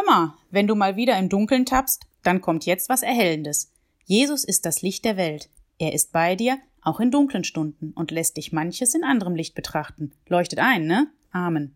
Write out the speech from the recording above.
Hör mal, wenn du mal wieder im Dunkeln tappst, dann kommt jetzt was Erhellendes. Jesus ist das Licht der Welt. Er ist bei dir, auch in dunklen Stunden, und lässt dich manches in anderem Licht betrachten. Leuchtet ein, ne? Amen.